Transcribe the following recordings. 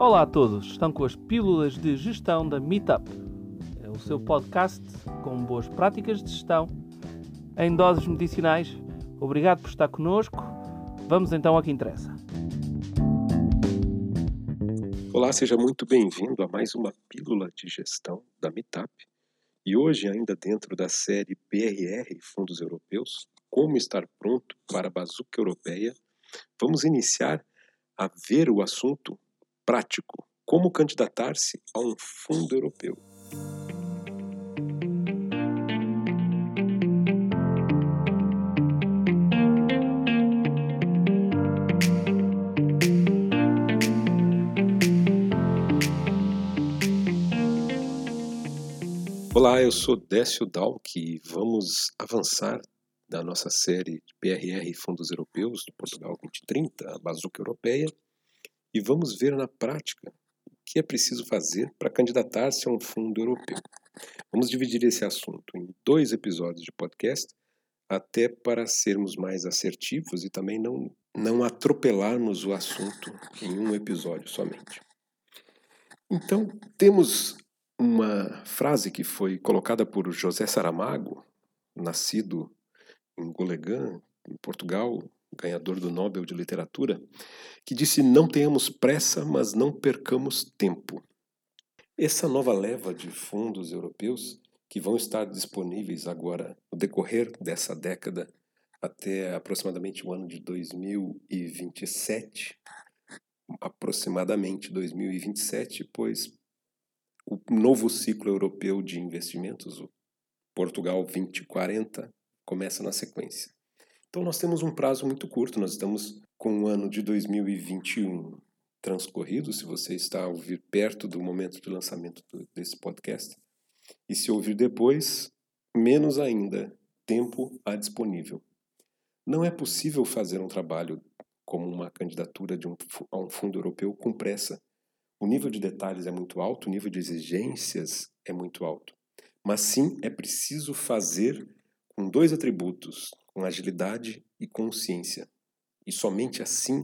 Olá a todos, estão com as pílulas de gestão da Meetup. É o seu podcast com boas práticas de gestão em doses medicinais. Obrigado por estar conosco. Vamos então ao que interessa. Olá, seja muito bem-vindo a mais uma pílula de gestão da Meetup. E hoje, ainda dentro da série PRR Fundos Europeus, como estar pronto para a bazuca europeia, vamos iniciar a ver o assunto prático, como candidatar-se a um fundo europeu. Olá, eu sou Décio Dalk e vamos avançar na nossa série PRR Fundos Europeus do Portugal 2030, a Bazuca Europeia, e vamos ver na prática o que é preciso fazer para candidatar-se a um fundo europeu. Vamos dividir esse assunto em dois episódios de podcast, até para sermos mais assertivos e também não, não atropelarmos o assunto em um episódio somente. Então, temos uma frase que foi colocada por José Saramago, nascido em Golegan, em Portugal, ganhador do Nobel de Literatura, que disse: Não tenhamos pressa, mas não percamos tempo. Essa nova leva de fundos europeus, que vão estar disponíveis agora no decorrer dessa década até aproximadamente o ano de 2027, aproximadamente 2027, pois o novo ciclo europeu de investimentos, o Portugal 2040, começa na sequência. Então nós temos um prazo muito curto, nós estamos com o ano de 2021 transcorrido, se você está a ouvir perto do momento de lançamento desse podcast. E se ouvir depois, menos ainda tempo há disponível. Não é possível fazer um trabalho como uma candidatura de um, a um fundo europeu com pressa o nível de detalhes é muito alto, o nível de exigências é muito alto. Mas sim, é preciso fazer com dois atributos, com agilidade e consciência. E somente assim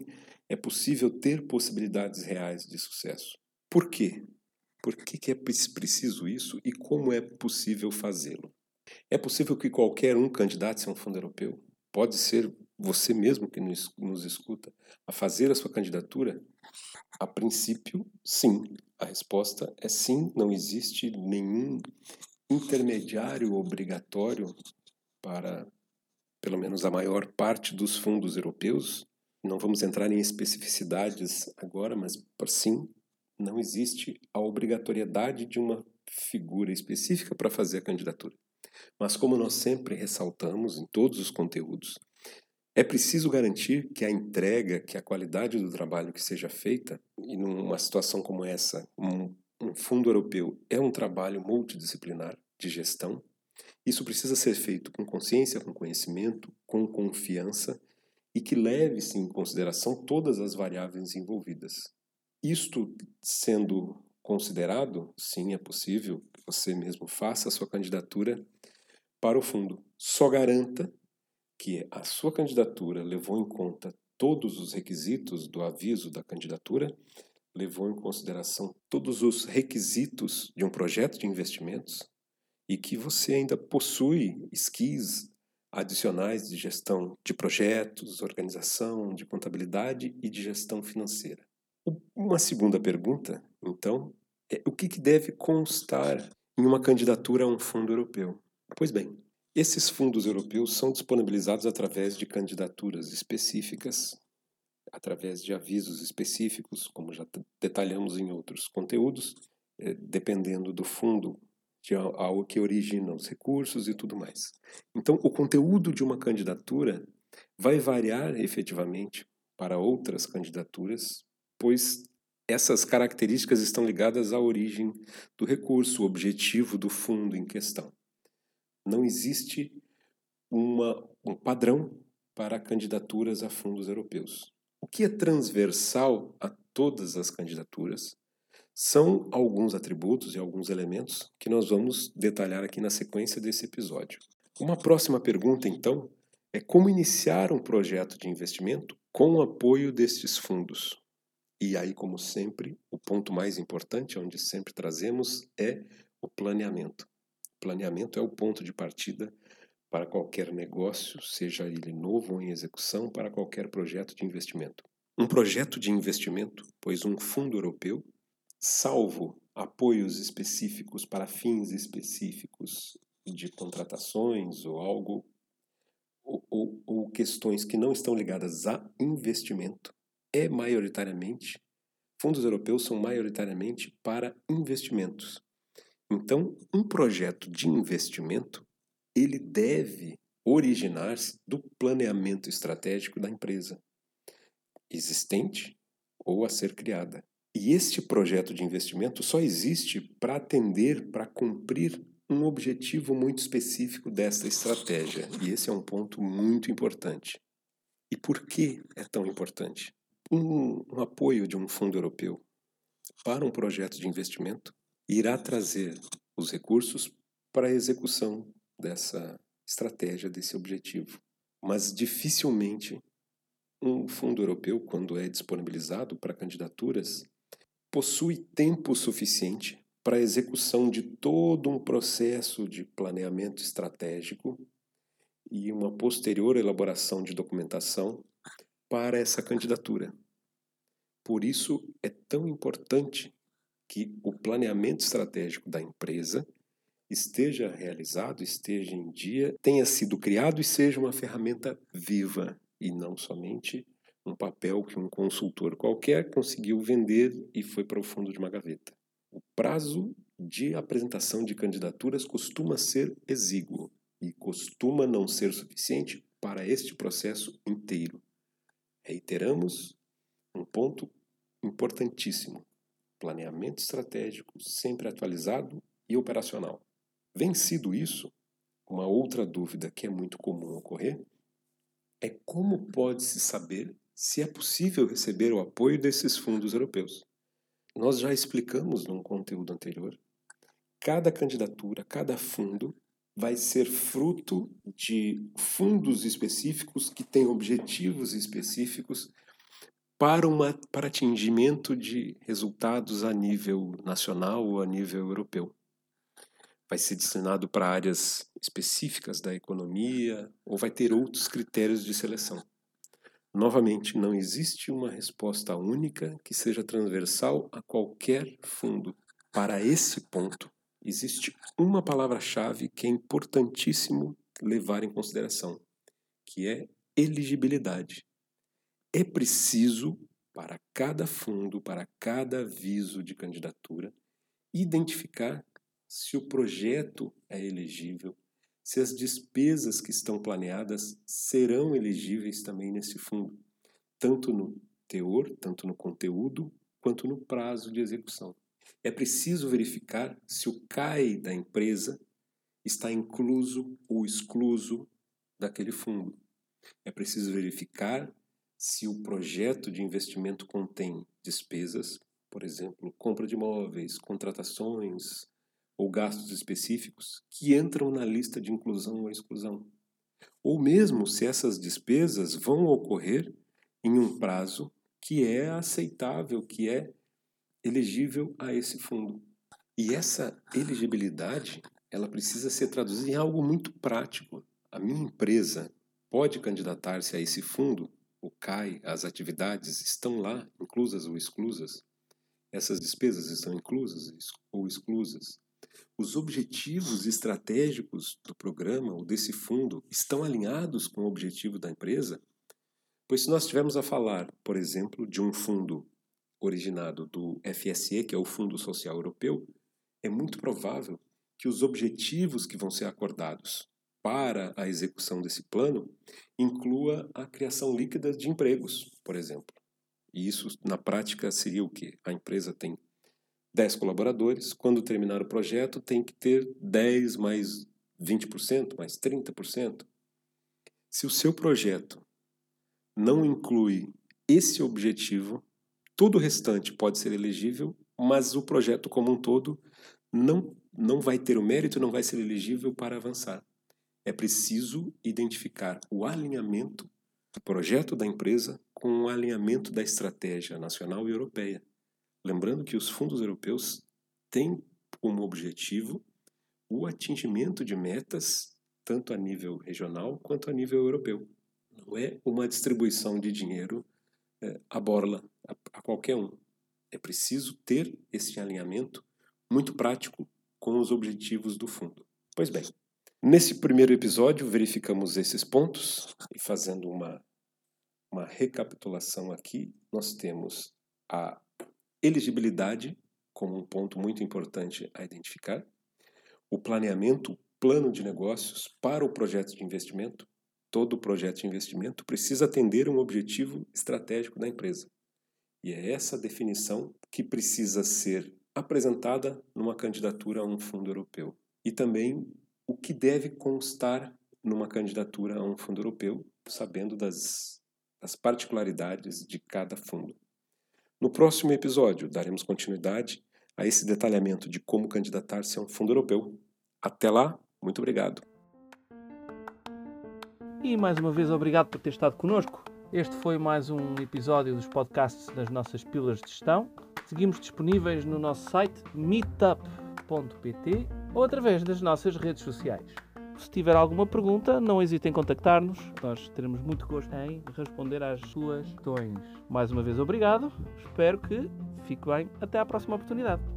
é possível ter possibilidades reais de sucesso. Por quê? Por que é preciso isso e como é possível fazê-lo? É possível que qualquer um candidate a um fundo europeu? Pode ser você mesmo que nos escuta a fazer a sua candidatura? A princípio, sim. A resposta é sim, não existe nenhum intermediário obrigatório para, pelo menos, a maior parte dos fundos europeus. Não vamos entrar em especificidades agora, mas sim, não existe a obrigatoriedade de uma figura específica para fazer a candidatura. Mas, como nós sempre ressaltamos em todos os conteúdos, é preciso garantir que a entrega, que a qualidade do trabalho que seja feita, e numa situação como essa, um, um fundo europeu é um trabalho multidisciplinar de gestão, isso precisa ser feito com consciência, com conhecimento, com confiança e que leve-se em consideração todas as variáveis envolvidas. Isto sendo considerado, sim, é possível que você mesmo faça a sua candidatura para o fundo. Só garanta que a sua candidatura levou em conta todos os requisitos do aviso da candidatura, levou em consideração todos os requisitos de um projeto de investimentos e que você ainda possui skills adicionais de gestão de projetos, organização, de contabilidade e de gestão financeira. Uma segunda pergunta, então, é o que deve constar em uma candidatura a um fundo europeu? Pois bem, esses fundos europeus são disponibilizados através de candidaturas específicas, através de avisos específicos, como já detalhamos em outros conteúdos, eh, dependendo do fundo, de algo que origina os recursos e tudo mais. Então, o conteúdo de uma candidatura vai variar efetivamente para outras candidaturas, pois essas características estão ligadas à origem do recurso, o objetivo do fundo em questão não existe uma, um padrão para candidaturas a fundos europeus. O que é transversal a todas as candidaturas são alguns atributos e alguns elementos que nós vamos detalhar aqui na sequência desse episódio. Uma próxima pergunta, então, é como iniciar um projeto de investimento com o apoio destes fundos. E aí, como sempre, o ponto mais importante, onde sempre trazemos, é o planeamento. Planeamento é o ponto de partida para qualquer negócio, seja ele novo ou em execução, para qualquer projeto de investimento. Um projeto de investimento, pois um fundo europeu, salvo apoios específicos para fins específicos de contratações ou algo, ou, ou, ou questões que não estão ligadas a investimento, é maioritariamente, fundos europeus são maioritariamente para investimentos. Então, um projeto de investimento, ele deve originar-se do planeamento estratégico da empresa existente ou a ser criada. E este projeto de investimento só existe para atender, para cumprir um objetivo muito específico desta estratégia. E esse é um ponto muito importante. E por que é tão importante? Um, um apoio de um fundo europeu para um projeto de investimento irá trazer os recursos para a execução dessa estratégia, desse objetivo. Mas dificilmente um fundo europeu, quando é disponibilizado para candidaturas, possui tempo suficiente para a execução de todo um processo de planeamento estratégico e uma posterior elaboração de documentação para essa candidatura. Por isso é tão importante que o planeamento estratégico da empresa esteja realizado, esteja em dia, tenha sido criado e seja uma ferramenta viva e não somente um papel que um consultor qualquer conseguiu vender e foi para o fundo de uma gaveta. O prazo de apresentação de candidaturas costuma ser exíguo e costuma não ser suficiente para este processo inteiro. Reiteramos um ponto importantíssimo: planeamento estratégico sempre atualizado e operacional. Vencido isso, uma outra dúvida que é muito comum ocorrer é como pode-se saber se é possível receber o apoio desses fundos europeus. Nós já explicamos num conteúdo anterior. Cada candidatura, cada fundo vai ser fruto de fundos específicos que têm objetivos específicos para, uma, para atingimento de resultados a nível nacional ou a nível europeu. Vai ser destinado para áreas específicas da economia ou vai ter outros critérios de seleção. Novamente, não existe uma resposta única que seja transversal a qualquer fundo. Para esse ponto, existe uma palavra-chave que é importantíssimo levar em consideração, que é elegibilidade. É preciso, para cada fundo, para cada aviso de candidatura, identificar se o projeto é elegível, se as despesas que estão planeadas serão elegíveis também nesse fundo, tanto no teor, tanto no conteúdo, quanto no prazo de execução. É preciso verificar se o CAI da empresa está incluso ou excluso daquele fundo. É preciso verificar se o projeto de investimento contém despesas, por exemplo, compra de imóveis, contratações, ou gastos específicos que entram na lista de inclusão ou exclusão. Ou mesmo se essas despesas vão ocorrer em um prazo que é aceitável, que é elegível a esse fundo. E essa elegibilidade, ela precisa ser traduzida em algo muito prático. A minha empresa pode candidatar-se a esse fundo, o CAI, as atividades estão lá, inclusas ou exclusas? Essas despesas estão inclusas ou exclusas? Os objetivos estratégicos do programa ou desse fundo estão alinhados com o objetivo da empresa? Pois se nós estivermos a falar, por exemplo, de um fundo originado do FSE, que é o Fundo Social Europeu, é muito provável que os objetivos que vão ser acordados para a execução desse plano inclua a criação líquida de empregos, por exemplo. E isso, na prática, seria o quê? A empresa tem 10 colaboradores, quando terminar o projeto, tem que ter 10 mais 20%, mais 30%. Se o seu projeto não inclui esse objetivo, todo o restante pode ser elegível, mas o projeto como um todo não, não vai ter o mérito, não vai ser elegível para avançar. É preciso identificar o alinhamento o projeto da empresa com o alinhamento da estratégia nacional e europeia. Lembrando que os fundos europeus têm como objetivo o atingimento de metas tanto a nível regional quanto a nível europeu. Não é uma distribuição de dinheiro é, a borla a, a qualquer um. É preciso ter esse alinhamento muito prático com os objetivos do fundo. Pois bem, nesse primeiro episódio verificamos esses pontos e fazendo uma, uma recapitulação aqui, nós temos a elegibilidade como um ponto muito importante a identificar, o planeamento, plano de negócios para o projeto de investimento. Todo projeto de investimento precisa atender um objetivo estratégico da empresa. E é essa definição que precisa ser apresentada numa candidatura a um fundo europeu. E também o que deve constar numa candidatura a um fundo europeu, sabendo das, das particularidades de cada fundo. No próximo episódio, daremos continuidade a esse detalhamento de como candidatar-se a um fundo europeu. Até lá, muito obrigado. E mais uma vez, obrigado por ter estado connosco. Este foi mais um episódio dos podcasts das nossas pílulas de gestão. Seguimos disponíveis no nosso site meetup.pt ou através das nossas redes sociais. Se tiver alguma pergunta, não hesite em contactar-nos. Nós teremos muito gosto em responder às suas questões. Mais uma vez, obrigado. Espero que fique bem. Até à próxima oportunidade.